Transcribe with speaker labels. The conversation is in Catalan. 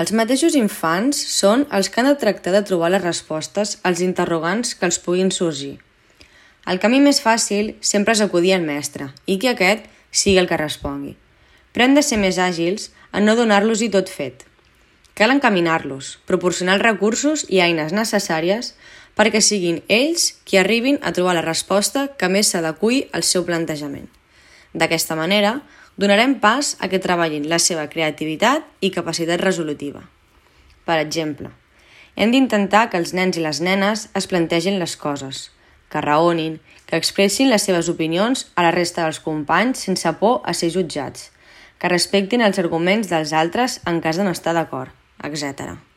Speaker 1: Els mateixos infants són els que han de tractar de trobar les respostes als interrogants que els puguin sorgir. El camí més fàcil sempre és acudir al mestre i que aquest sigui el que respongui. Però hem de ser més àgils en no donar-los-hi tot fet. Cal encaminar-los, proporcionar els recursos i eines necessàries perquè siguin ells qui arribin a trobar la resposta que més s'adequi al seu plantejament. D'aquesta manera, donarem pas a que treballin la seva creativitat i capacitat resolutiva. Per exemple, hem d'intentar que els nens i les nenes es plantegin les coses, que raonin, que expressin les seves opinions a la resta dels companys sense por a ser jutjats, que respectin els arguments dels altres en cas de no estar d'acord, etc.